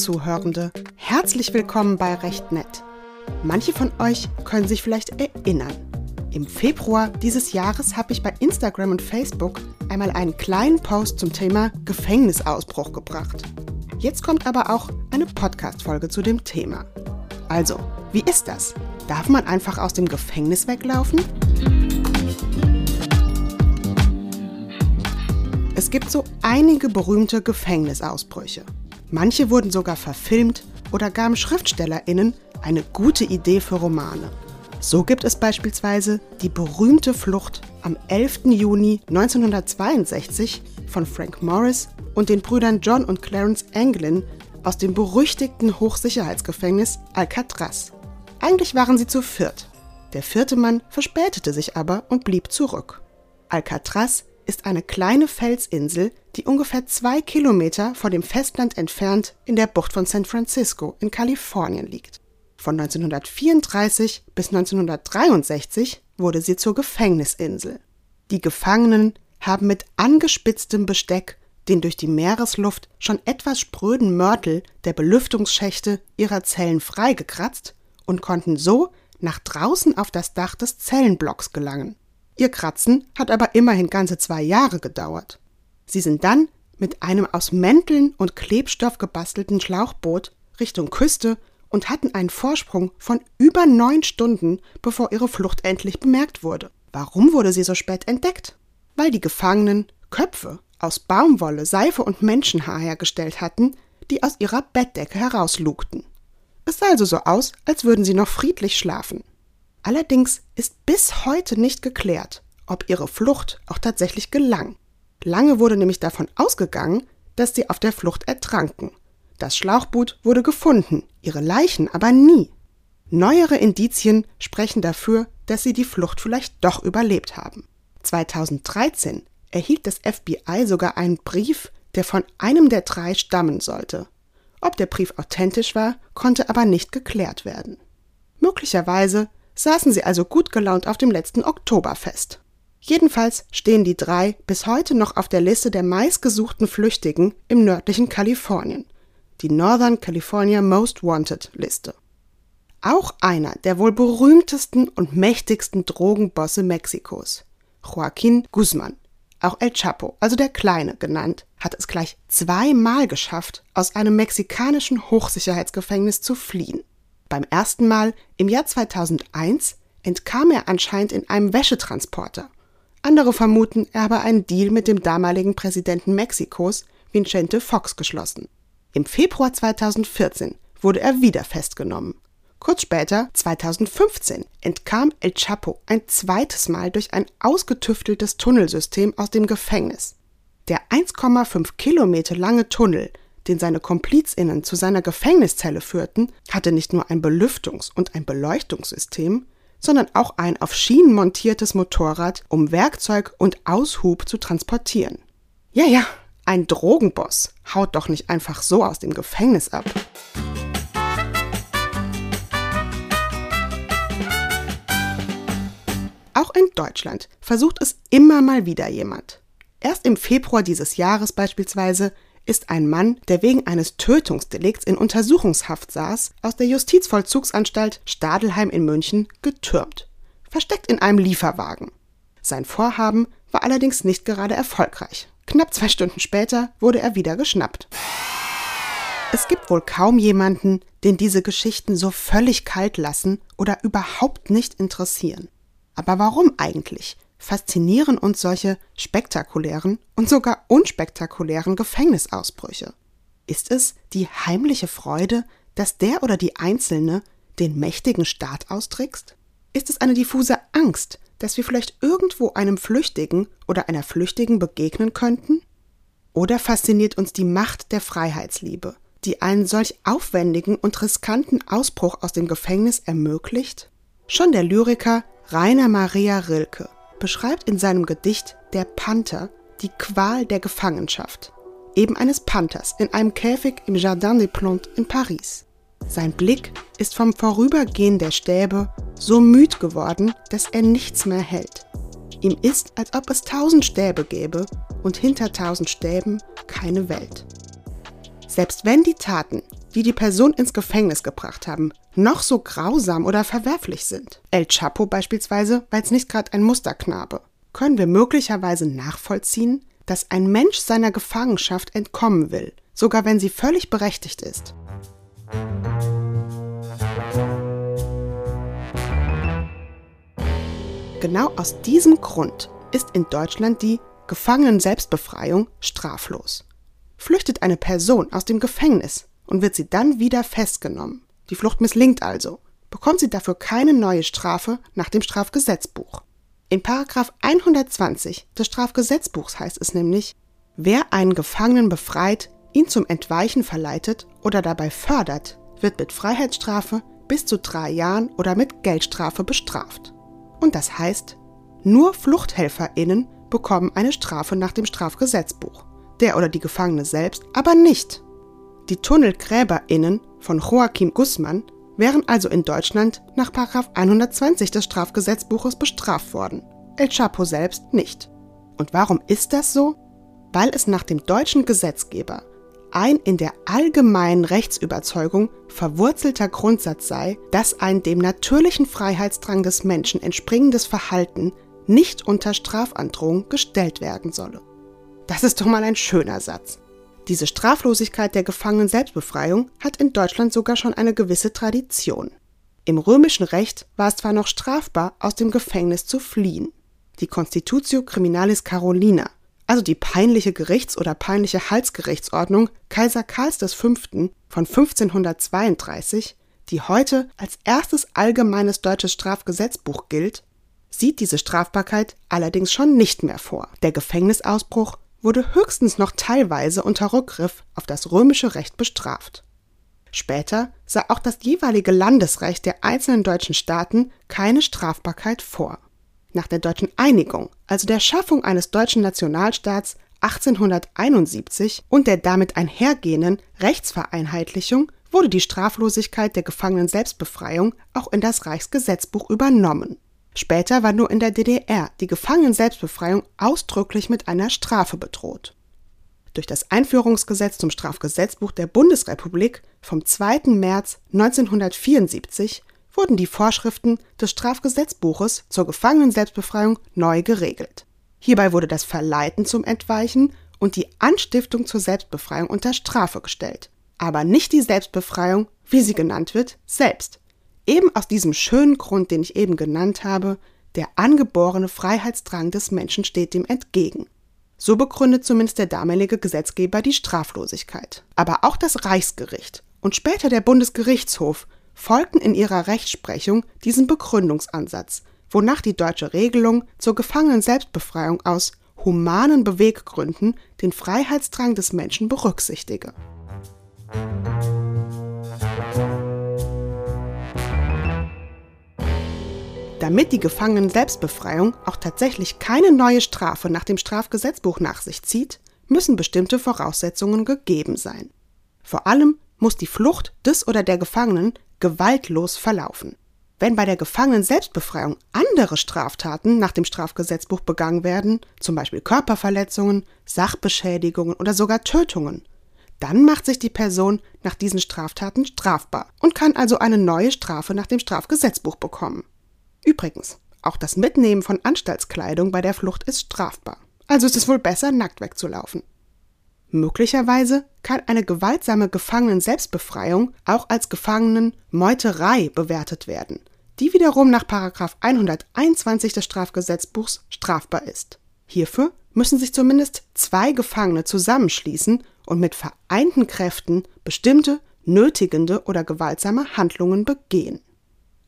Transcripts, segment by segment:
Zuhörende, herzlich willkommen bei Recht Nett. Manche von euch können sich vielleicht erinnern. Im Februar dieses Jahres habe ich bei Instagram und Facebook einmal einen kleinen Post zum Thema Gefängnisausbruch gebracht. Jetzt kommt aber auch eine Podcast-Folge zu dem Thema. Also, wie ist das? Darf man einfach aus dem Gefängnis weglaufen? Es gibt so einige berühmte Gefängnisausbrüche. Manche wurden sogar verfilmt oder gaben SchriftstellerInnen eine gute Idee für Romane. So gibt es beispielsweise die berühmte Flucht am 11. Juni 1962 von Frank Morris und den Brüdern John und Clarence Anglin aus dem berüchtigten Hochsicherheitsgefängnis Alcatraz. Eigentlich waren sie zu viert. Der vierte Mann verspätete sich aber und blieb zurück. Alcatraz ist eine kleine Felsinsel, die ungefähr zwei Kilometer vor dem Festland entfernt in der Bucht von San Francisco in Kalifornien liegt. Von 1934 bis 1963 wurde sie zur Gefängnisinsel. Die Gefangenen haben mit angespitztem Besteck den durch die Meeresluft schon etwas spröden Mörtel der Belüftungsschächte ihrer Zellen freigekratzt und konnten so nach draußen auf das Dach des Zellenblocks gelangen. Ihr Kratzen hat aber immerhin ganze zwei Jahre gedauert. Sie sind dann mit einem aus Mänteln und Klebstoff gebastelten Schlauchboot Richtung Küste und hatten einen Vorsprung von über neun Stunden, bevor ihre Flucht endlich bemerkt wurde. Warum wurde sie so spät entdeckt? Weil die Gefangenen Köpfe aus Baumwolle, Seife und Menschenhaar hergestellt hatten, die aus ihrer Bettdecke herauslugten. Es sah also so aus, als würden sie noch friedlich schlafen. Allerdings ist bis heute nicht geklärt, ob ihre Flucht auch tatsächlich gelang. Lange wurde nämlich davon ausgegangen, dass sie auf der Flucht ertranken. Das Schlauchboot wurde gefunden, ihre Leichen aber nie. Neuere Indizien sprechen dafür, dass sie die Flucht vielleicht doch überlebt haben. 2013 erhielt das FBI sogar einen Brief, der von einem der drei stammen sollte. Ob der Brief authentisch war, konnte aber nicht geklärt werden. Möglicherweise saßen sie also gut gelaunt auf dem letzten Oktoberfest. Jedenfalls stehen die drei bis heute noch auf der Liste der meistgesuchten Flüchtigen im nördlichen Kalifornien, die Northern California Most Wanted Liste. Auch einer der wohl berühmtesten und mächtigsten Drogenbosse Mexikos, Joaquin Guzman, auch El Chapo, also der Kleine genannt, hat es gleich zweimal geschafft, aus einem mexikanischen Hochsicherheitsgefängnis zu fliehen. Beim ersten Mal im Jahr 2001 entkam er anscheinend in einem Wäschetransporter. Andere vermuten, er habe einen Deal mit dem damaligen Präsidenten Mexikos, Vicente Fox, geschlossen. Im Februar 2014 wurde er wieder festgenommen. Kurz später, 2015, entkam El Chapo ein zweites Mal durch ein ausgetüfteltes Tunnelsystem aus dem Gefängnis. Der 1,5 Kilometer lange Tunnel, den seine KomplizInnen zu seiner Gefängniszelle führten, hatte nicht nur ein Belüftungs- und ein Beleuchtungssystem, sondern auch ein auf Schienen montiertes Motorrad, um Werkzeug und Aushub zu transportieren. Ja, ja, ein Drogenboss haut doch nicht einfach so aus dem Gefängnis ab. Auch in Deutschland versucht es immer mal wieder jemand. Erst im Februar dieses Jahres beispielsweise ist ein Mann, der wegen eines Tötungsdelikts in Untersuchungshaft saß, aus der Justizvollzugsanstalt Stadelheim in München getürmt, versteckt in einem Lieferwagen. Sein Vorhaben war allerdings nicht gerade erfolgreich. Knapp zwei Stunden später wurde er wieder geschnappt. Es gibt wohl kaum jemanden, den diese Geschichten so völlig kalt lassen oder überhaupt nicht interessieren. Aber warum eigentlich faszinieren uns solche spektakulären und sogar unspektakulären Gefängnisausbrüche? Ist es die heimliche Freude, dass der oder die Einzelne den mächtigen Staat austrickst? Ist es eine diffuse Angst, dass wir vielleicht irgendwo einem Flüchtigen oder einer Flüchtigen begegnen könnten? Oder fasziniert uns die Macht der Freiheitsliebe, die einen solch aufwendigen und riskanten Ausbruch aus dem Gefängnis ermöglicht? Schon der Lyriker Rainer Maria Rilke beschreibt in seinem Gedicht Der Panther die Qual der Gefangenschaft, eben eines Panthers in einem Käfig im Jardin des Plantes in Paris. Sein Blick ist vom Vorübergehen der Stäbe so müd geworden, dass er nichts mehr hält. Ihm ist, als ob es tausend Stäbe gäbe und hinter tausend Stäben keine Welt. Selbst wenn die Taten, die die Person ins Gefängnis gebracht haben, noch so grausam oder verwerflich sind, El Chapo beispielsweise war jetzt nicht gerade ein Musterknabe, können wir möglicherweise nachvollziehen, dass ein Mensch seiner Gefangenschaft entkommen will, sogar wenn sie völlig berechtigt ist. Genau aus diesem Grund ist in Deutschland die Gefangenen-Selbstbefreiung straflos. Flüchtet eine Person aus dem Gefängnis und wird sie dann wieder festgenommen, die Flucht misslingt also, bekommt sie dafür keine neue Strafe nach dem Strafgesetzbuch. In Paragraph 120 des Strafgesetzbuchs heißt es nämlich, wer einen Gefangenen befreit, ihn zum Entweichen verleitet oder dabei fördert, wird mit Freiheitsstrafe bis zu drei Jahren oder mit Geldstrafe bestraft. Und das heißt, nur FluchthelferInnen bekommen eine Strafe nach dem Strafgesetzbuch, der oder die Gefangene selbst aber nicht. Die TunnelgräberInnen von Joachim Guzman wären also in Deutschland nach 120 des Strafgesetzbuches bestraft worden, El Chapo selbst nicht. Und warum ist das so? Weil es nach dem deutschen Gesetzgeber ein in der allgemeinen Rechtsüberzeugung verwurzelter Grundsatz sei, dass ein dem natürlichen Freiheitsdrang des Menschen entspringendes Verhalten nicht unter Strafandrohung gestellt werden solle. Das ist doch mal ein schöner Satz. Diese Straflosigkeit der Gefangenen-Selbstbefreiung hat in Deutschland sogar schon eine gewisse Tradition. Im römischen Recht war es zwar noch strafbar, aus dem Gefängnis zu fliehen. Die Constitutio Criminalis Carolina, also die peinliche Gerichts- oder peinliche Halsgerichtsordnung Kaiser Karls V. von 1532, die heute als erstes allgemeines deutsches Strafgesetzbuch gilt, sieht diese Strafbarkeit allerdings schon nicht mehr vor. Der Gefängnisausbruch wurde höchstens noch teilweise unter Rückgriff auf das römische Recht bestraft. Später sah auch das jeweilige Landesrecht der einzelnen deutschen Staaten keine Strafbarkeit vor. Nach der deutschen Einigung, also der Schaffung eines deutschen Nationalstaats 1871 und der damit einhergehenden Rechtsvereinheitlichung wurde die Straflosigkeit der Gefangenen Selbstbefreiung auch in das Reichsgesetzbuch übernommen. Später war nur in der DDR die Gefangenen-Selbstbefreiung ausdrücklich mit einer Strafe bedroht. Durch das Einführungsgesetz zum Strafgesetzbuch der Bundesrepublik vom 2. März 1974 wurden die Vorschriften des Strafgesetzbuches zur Gefangenen-Selbstbefreiung neu geregelt. Hierbei wurde das Verleiten zum Entweichen und die Anstiftung zur Selbstbefreiung unter Strafe gestellt, aber nicht die Selbstbefreiung, wie sie genannt wird, selbst. Eben aus diesem schönen Grund, den ich eben genannt habe, der angeborene Freiheitsdrang des Menschen steht dem entgegen. So begründet zumindest der damalige Gesetzgeber die Straflosigkeit. Aber auch das Reichsgericht und später der Bundesgerichtshof folgten in ihrer Rechtsprechung diesem Begründungsansatz, wonach die deutsche Regelung zur Gefangenen-Selbstbefreiung aus humanen Beweggründen den Freiheitsdrang des Menschen berücksichtige. Damit die Gefangenen-Selbstbefreiung auch tatsächlich keine neue Strafe nach dem Strafgesetzbuch nach sich zieht, müssen bestimmte Voraussetzungen gegeben sein. Vor allem muss die Flucht des oder der Gefangenen gewaltlos verlaufen. Wenn bei der Gefangenen-Selbstbefreiung andere Straftaten nach dem Strafgesetzbuch begangen werden, zum Beispiel Körperverletzungen, Sachbeschädigungen oder sogar Tötungen, dann macht sich die Person nach diesen Straftaten strafbar und kann also eine neue Strafe nach dem Strafgesetzbuch bekommen. Übrigens, auch das Mitnehmen von Anstaltskleidung bei der Flucht ist strafbar. Also ist es wohl besser, nackt wegzulaufen. Möglicherweise kann eine gewaltsame Gefangenen-Selbstbefreiung auch als Gefangenen-Meuterei bewertet werden, die wiederum nach 121 des Strafgesetzbuchs strafbar ist. Hierfür müssen sich zumindest zwei Gefangene zusammenschließen und mit vereinten Kräften bestimmte, nötigende oder gewaltsame Handlungen begehen.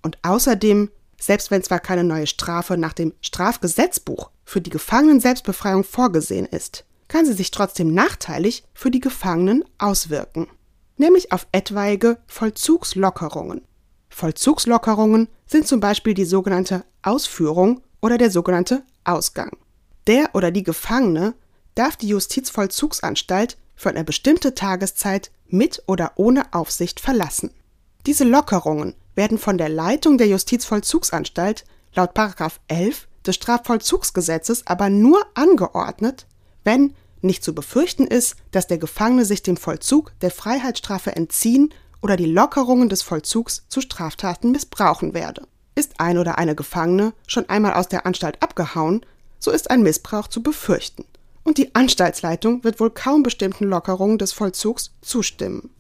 Und außerdem selbst wenn zwar keine neue Strafe nach dem Strafgesetzbuch für die Gefangenen-Selbstbefreiung vorgesehen ist, kann sie sich trotzdem nachteilig für die Gefangenen auswirken, nämlich auf etwaige Vollzugslockerungen. Vollzugslockerungen sind zum Beispiel die sogenannte Ausführung oder der sogenannte Ausgang. Der oder die Gefangene darf die Justizvollzugsanstalt für eine bestimmte Tageszeit mit oder ohne Aufsicht verlassen. Diese Lockerungen werden von der Leitung der Justizvollzugsanstalt laut 11 des Strafvollzugsgesetzes aber nur angeordnet, wenn Nicht zu befürchten ist, dass der Gefangene sich dem Vollzug der Freiheitsstrafe entziehen oder die Lockerungen des Vollzugs zu Straftaten missbrauchen werde. Ist ein oder eine Gefangene schon einmal aus der Anstalt abgehauen, so ist ein Missbrauch zu befürchten. Und die Anstaltsleitung wird wohl kaum bestimmten Lockerungen des Vollzugs zustimmen.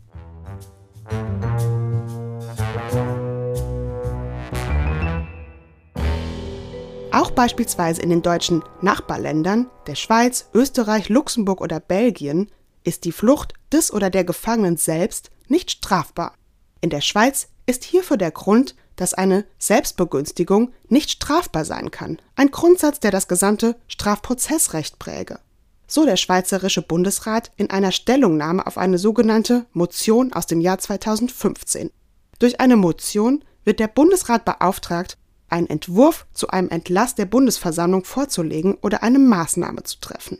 Auch beispielsweise in den deutschen Nachbarländern, der Schweiz, Österreich, Luxemburg oder Belgien, ist die Flucht des oder der Gefangenen selbst nicht strafbar. In der Schweiz ist hierfür der Grund, dass eine Selbstbegünstigung nicht strafbar sein kann, ein Grundsatz, der das gesamte Strafprozessrecht präge. So der Schweizerische Bundesrat in einer Stellungnahme auf eine sogenannte Motion aus dem Jahr 2015. Durch eine Motion wird der Bundesrat beauftragt, einen Entwurf zu einem Entlass der Bundesversammlung vorzulegen oder eine Maßnahme zu treffen.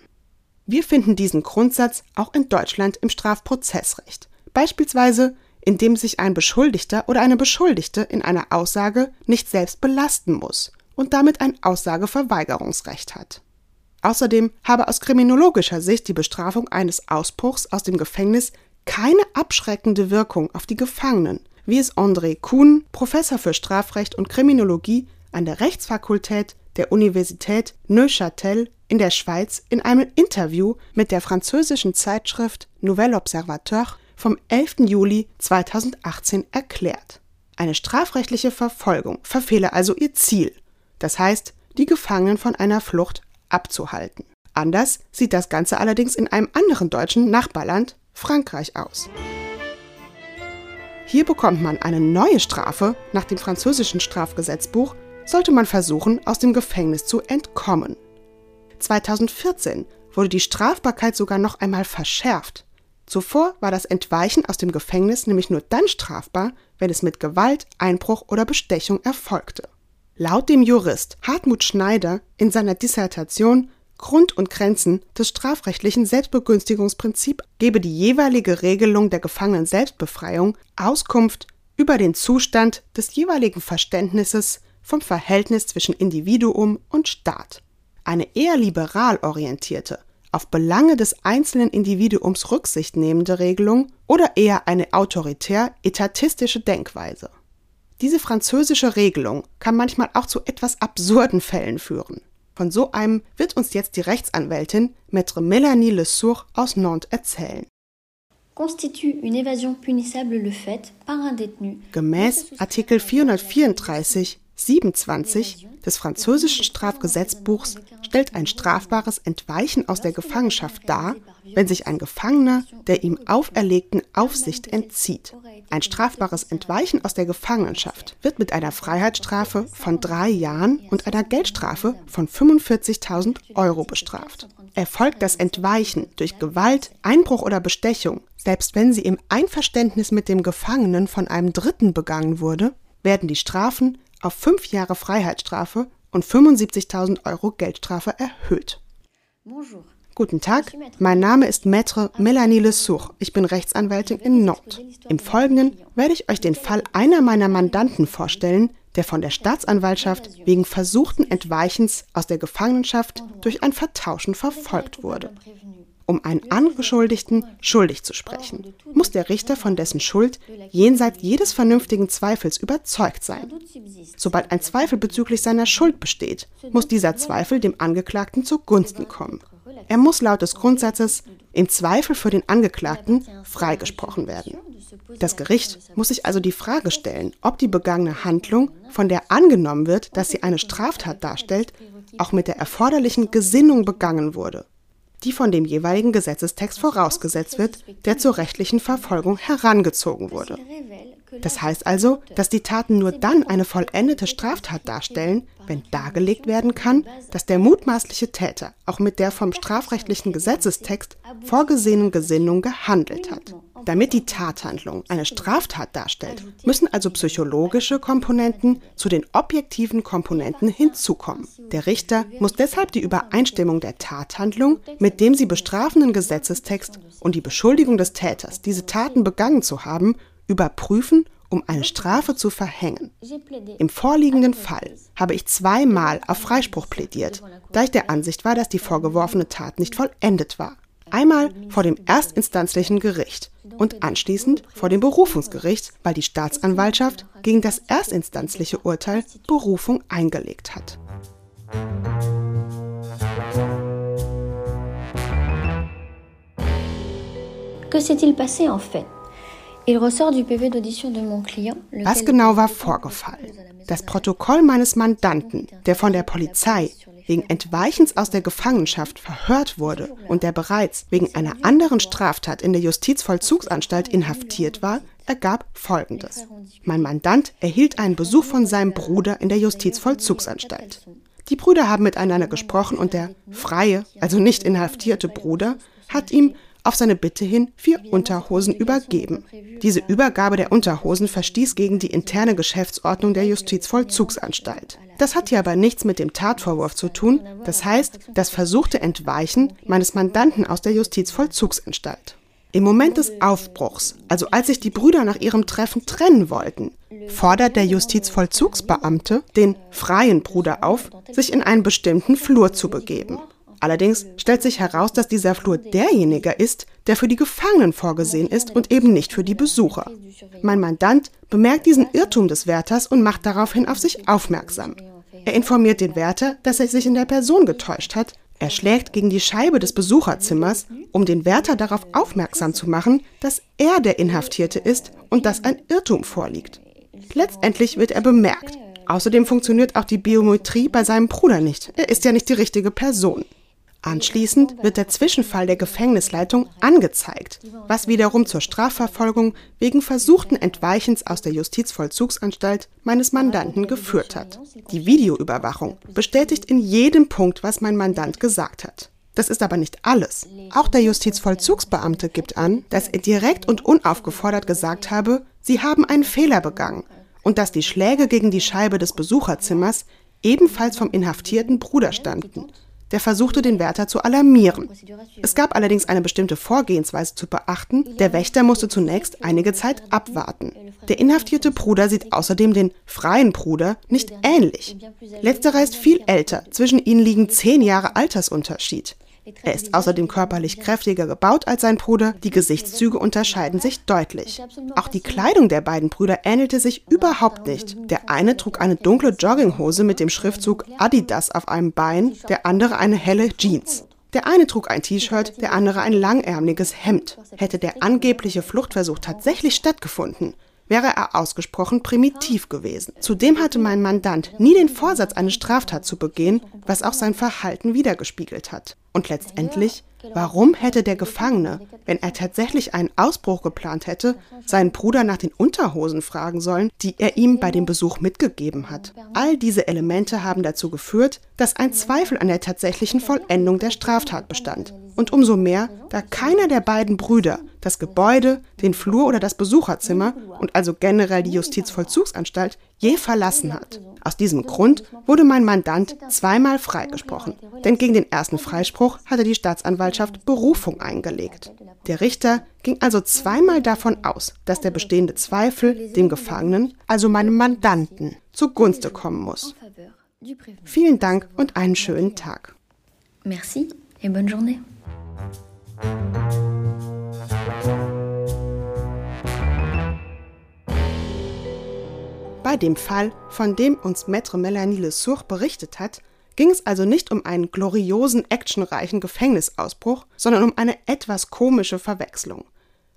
Wir finden diesen Grundsatz auch in Deutschland im Strafprozessrecht, beispielsweise indem sich ein Beschuldigter oder eine Beschuldigte in einer Aussage nicht selbst belasten muss und damit ein Aussageverweigerungsrecht hat. Außerdem habe aus kriminologischer Sicht die Bestrafung eines Ausbruchs aus dem Gefängnis keine abschreckende Wirkung auf die Gefangenen, wie es André Kuhn, Professor für Strafrecht und Kriminologie an der Rechtsfakultät der Universität Neuchâtel in der Schweiz in einem Interview mit der französischen Zeitschrift Nouvel Observateur vom 11. Juli 2018 erklärt. Eine strafrechtliche Verfolgung verfehle also ihr Ziel, das heißt, die Gefangenen von einer Flucht abzuhalten. Anders sieht das Ganze allerdings in einem anderen deutschen Nachbarland, Frankreich, aus. Hier bekommt man eine neue Strafe nach dem französischen Strafgesetzbuch, sollte man versuchen, aus dem Gefängnis zu entkommen. 2014 wurde die Strafbarkeit sogar noch einmal verschärft. Zuvor war das Entweichen aus dem Gefängnis nämlich nur dann strafbar, wenn es mit Gewalt, Einbruch oder Bestechung erfolgte. Laut dem Jurist Hartmut Schneider in seiner Dissertation Grund und Grenzen des strafrechtlichen Selbstbegünstigungsprinzips gebe die jeweilige Regelung der Gefangenen Selbstbefreiung Auskunft über den Zustand des jeweiligen Verständnisses vom Verhältnis zwischen Individuum und Staat. Eine eher liberal orientierte, auf Belange des einzelnen Individuums Rücksicht nehmende Regelung oder eher eine autoritär-etatistische Denkweise. Diese französische Regelung kann manchmal auch zu etwas absurden Fällen führen. Von so einem wird uns jetzt die Rechtsanwältin Maître Mélanie Le Sourd aus Nantes erzählen. Gemäß Artikel 434 27 des französischen Strafgesetzbuchs stellt ein strafbares Entweichen aus der Gefangenschaft dar, wenn sich ein Gefangener der ihm auferlegten Aufsicht entzieht. Ein strafbares Entweichen aus der Gefangenschaft wird mit einer Freiheitsstrafe von drei Jahren und einer Geldstrafe von 45.000 Euro bestraft. Erfolgt das Entweichen durch Gewalt, Einbruch oder Bestechung, selbst wenn sie im Einverständnis mit dem Gefangenen von einem Dritten begangen wurde, werden die Strafen auf fünf Jahre Freiheitsstrafe und 75.000 Euro Geldstrafe erhöht. Bonjour. Guten Tag, mein Name ist Maître Mélanie Le Sourd. Ich bin Rechtsanwältin in Nantes. Im Folgenden werde ich euch den Fall einer meiner Mandanten vorstellen, der von der Staatsanwaltschaft wegen versuchten Entweichens aus der Gefangenschaft durch ein Vertauschen verfolgt wurde. Um einen Angeschuldigten schuldig zu sprechen, muss der Richter von dessen Schuld jenseits jedes vernünftigen Zweifels überzeugt sein. Sobald ein Zweifel bezüglich seiner Schuld besteht, muss dieser Zweifel dem Angeklagten zugunsten kommen. Er muss laut des Grundsatzes im Zweifel für den Angeklagten freigesprochen werden. Das Gericht muss sich also die Frage stellen, ob die begangene Handlung, von der angenommen wird, dass sie eine Straftat darstellt, auch mit der erforderlichen Gesinnung begangen wurde die von dem jeweiligen Gesetzestext vorausgesetzt wird, der zur rechtlichen Verfolgung herangezogen wurde. Das heißt also, dass die Taten nur dann eine vollendete Straftat darstellen, wenn dargelegt werden kann, dass der mutmaßliche Täter auch mit der vom strafrechtlichen Gesetzestext vorgesehenen Gesinnung gehandelt hat. Damit die Tathandlung eine Straftat darstellt, müssen also psychologische Komponenten zu den objektiven Komponenten hinzukommen. Der Richter muss deshalb die Übereinstimmung der Tathandlung mit dem sie bestrafenden Gesetzestext und die Beschuldigung des Täters, diese Taten begangen zu haben, überprüfen um eine Strafe zu verhängen. Im vorliegenden Fall habe ich zweimal auf Freispruch plädiert, da ich der Ansicht war, dass die vorgeworfene Tat nicht vollendet war. Einmal vor dem erstinstanzlichen Gericht und anschließend vor dem Berufungsgericht, weil die Staatsanwaltschaft gegen das erstinstanzliche Urteil Berufung eingelegt hat. Que s'est-il passé en fait was genau war vorgefallen? Das Protokoll meines Mandanten, der von der Polizei wegen Entweichens aus der Gefangenschaft verhört wurde und der bereits wegen einer anderen Straftat in der Justizvollzugsanstalt inhaftiert war, ergab Folgendes. Mein Mandant erhielt einen Besuch von seinem Bruder in der Justizvollzugsanstalt. Die Brüder haben miteinander gesprochen und der freie, also nicht inhaftierte Bruder hat ihm auf seine Bitte hin vier Unterhosen übergeben. Diese Übergabe der Unterhosen verstieß gegen die interne Geschäftsordnung der Justizvollzugsanstalt. Das hat hier aber nichts mit dem Tatvorwurf zu tun, das heißt das versuchte Entweichen meines Mandanten aus der Justizvollzugsanstalt. Im Moment des Aufbruchs, also als sich die Brüder nach ihrem Treffen trennen wollten, fordert der Justizvollzugsbeamte den freien Bruder auf, sich in einen bestimmten Flur zu begeben. Allerdings stellt sich heraus, dass dieser Flur derjenige ist, der für die Gefangenen vorgesehen ist und eben nicht für die Besucher. Mein Mandant bemerkt diesen Irrtum des Wärters und macht daraufhin auf sich aufmerksam. Er informiert den Wärter, dass er sich in der Person getäuscht hat. Er schlägt gegen die Scheibe des Besucherzimmers, um den Wärter darauf aufmerksam zu machen, dass er der Inhaftierte ist und dass ein Irrtum vorliegt. Letztendlich wird er bemerkt. Außerdem funktioniert auch die Biometrie bei seinem Bruder nicht. Er ist ja nicht die richtige Person. Anschließend wird der Zwischenfall der Gefängnisleitung angezeigt, was wiederum zur Strafverfolgung wegen versuchten Entweichens aus der Justizvollzugsanstalt meines Mandanten geführt hat. Die Videoüberwachung bestätigt in jedem Punkt, was mein Mandant gesagt hat. Das ist aber nicht alles. Auch der Justizvollzugsbeamte gibt an, dass er direkt und unaufgefordert gesagt habe, sie haben einen Fehler begangen und dass die Schläge gegen die Scheibe des Besucherzimmers ebenfalls vom inhaftierten Bruder standen der versuchte, den Wärter zu alarmieren. Es gab allerdings eine bestimmte Vorgehensweise zu beachten. Der Wächter musste zunächst einige Zeit abwarten. Der inhaftierte Bruder sieht außerdem den freien Bruder nicht ähnlich. Letzterer ist viel älter, zwischen ihnen liegen zehn Jahre Altersunterschied. Er ist außerdem körperlich kräftiger gebaut als sein Bruder, die Gesichtszüge unterscheiden sich deutlich. Auch die Kleidung der beiden Brüder ähnelte sich überhaupt nicht. Der eine trug eine dunkle Jogginghose mit dem Schriftzug Adidas auf einem Bein, der andere eine helle Jeans. Der eine trug ein T-Shirt, der andere ein langärmliches Hemd. Hätte der angebliche Fluchtversuch tatsächlich stattgefunden, wäre er ausgesprochen primitiv gewesen. Zudem hatte mein Mandant nie den Vorsatz, eine Straftat zu begehen, was auch sein Verhalten wiedergespiegelt hat. Und letztendlich, warum hätte der Gefangene, wenn er tatsächlich einen Ausbruch geplant hätte, seinen Bruder nach den Unterhosen fragen sollen, die er ihm bei dem Besuch mitgegeben hat? All diese Elemente haben dazu geführt, dass ein Zweifel an der tatsächlichen Vollendung der Straftat bestand. Und umso mehr, da keiner der beiden Brüder das Gebäude, den Flur oder das Besucherzimmer und also generell die Justizvollzugsanstalt je verlassen hat. Aus diesem Grund wurde mein Mandant zweimal freigesprochen, denn gegen den ersten Freispruch hatte die Staatsanwaltschaft Berufung eingelegt. Der Richter ging also zweimal davon aus, dass der bestehende Zweifel dem Gefangenen, also meinem Mandanten, zugunste kommen muss. Vielen Dank und einen schönen Tag. Merci et bonne journée. Bei dem Fall, von dem uns Maître Melanie Le Sourd berichtet hat, ging es also nicht um einen gloriosen, actionreichen Gefängnisausbruch, sondern um eine etwas komische Verwechslung.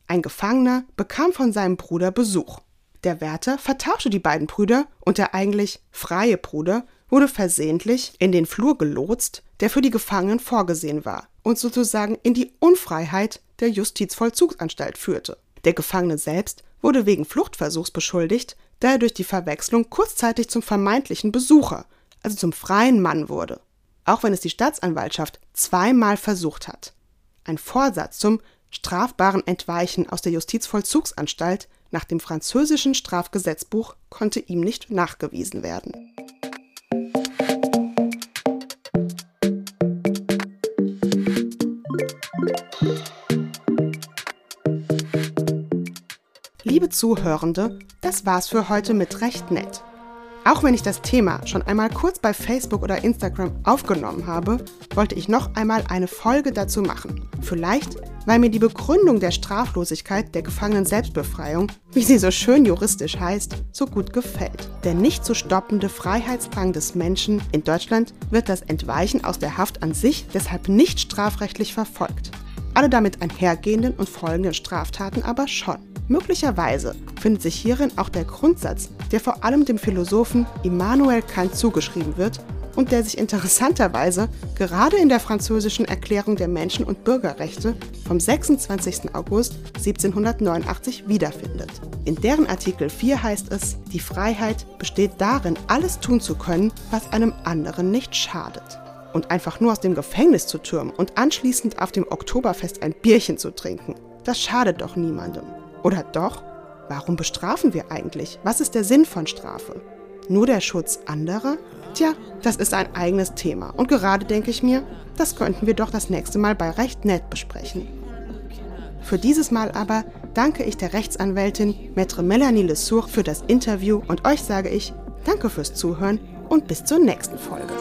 Ein Gefangener bekam von seinem Bruder Besuch. Der Wärter vertauschte die beiden Brüder und der eigentlich freie Bruder wurde versehentlich in den Flur gelotst, der für die Gefangenen vorgesehen war und sozusagen in die Unfreiheit der Justizvollzugsanstalt führte. Der Gefangene selbst wurde wegen Fluchtversuchs beschuldigt, da er durch die Verwechslung kurzzeitig zum vermeintlichen Besucher, also zum freien Mann wurde, auch wenn es die Staatsanwaltschaft zweimal versucht hat. Ein Vorsatz zum strafbaren Entweichen aus der Justizvollzugsanstalt nach dem französischen Strafgesetzbuch konnte ihm nicht nachgewiesen werden. Liebe Zuhörende, das war's für heute mit Recht nett. Auch wenn ich das Thema schon einmal kurz bei Facebook oder Instagram aufgenommen habe, wollte ich noch einmal eine Folge dazu machen. Vielleicht, weil mir die Begründung der Straflosigkeit der Gefangenen Selbstbefreiung, wie sie so schön juristisch heißt, so gut gefällt. Der nicht zu stoppende Freiheitsdrang des Menschen in Deutschland wird das Entweichen aus der Haft an sich deshalb nicht strafrechtlich verfolgt. Alle damit einhergehenden und folgenden Straftaten aber schon. Möglicherweise findet sich hierin auch der Grundsatz, der vor allem dem Philosophen Immanuel Kant zugeschrieben wird und der sich interessanterweise gerade in der französischen Erklärung der Menschen- und Bürgerrechte vom 26. August 1789 wiederfindet. In deren Artikel 4 heißt es, die Freiheit besteht darin, alles tun zu können, was einem anderen nicht schadet. Und einfach nur aus dem Gefängnis zu türmen und anschließend auf dem Oktoberfest ein Bierchen zu trinken, das schadet doch niemandem. Oder doch? Warum bestrafen wir eigentlich? Was ist der Sinn von Strafe? Nur der Schutz anderer? Tja, das ist ein eigenes Thema. Und gerade denke ich mir, das könnten wir doch das nächste Mal bei Recht nett besprechen. Für dieses Mal aber danke ich der Rechtsanwältin Maître Melanie Lesour für das Interview und euch sage ich Danke fürs Zuhören und bis zur nächsten Folge.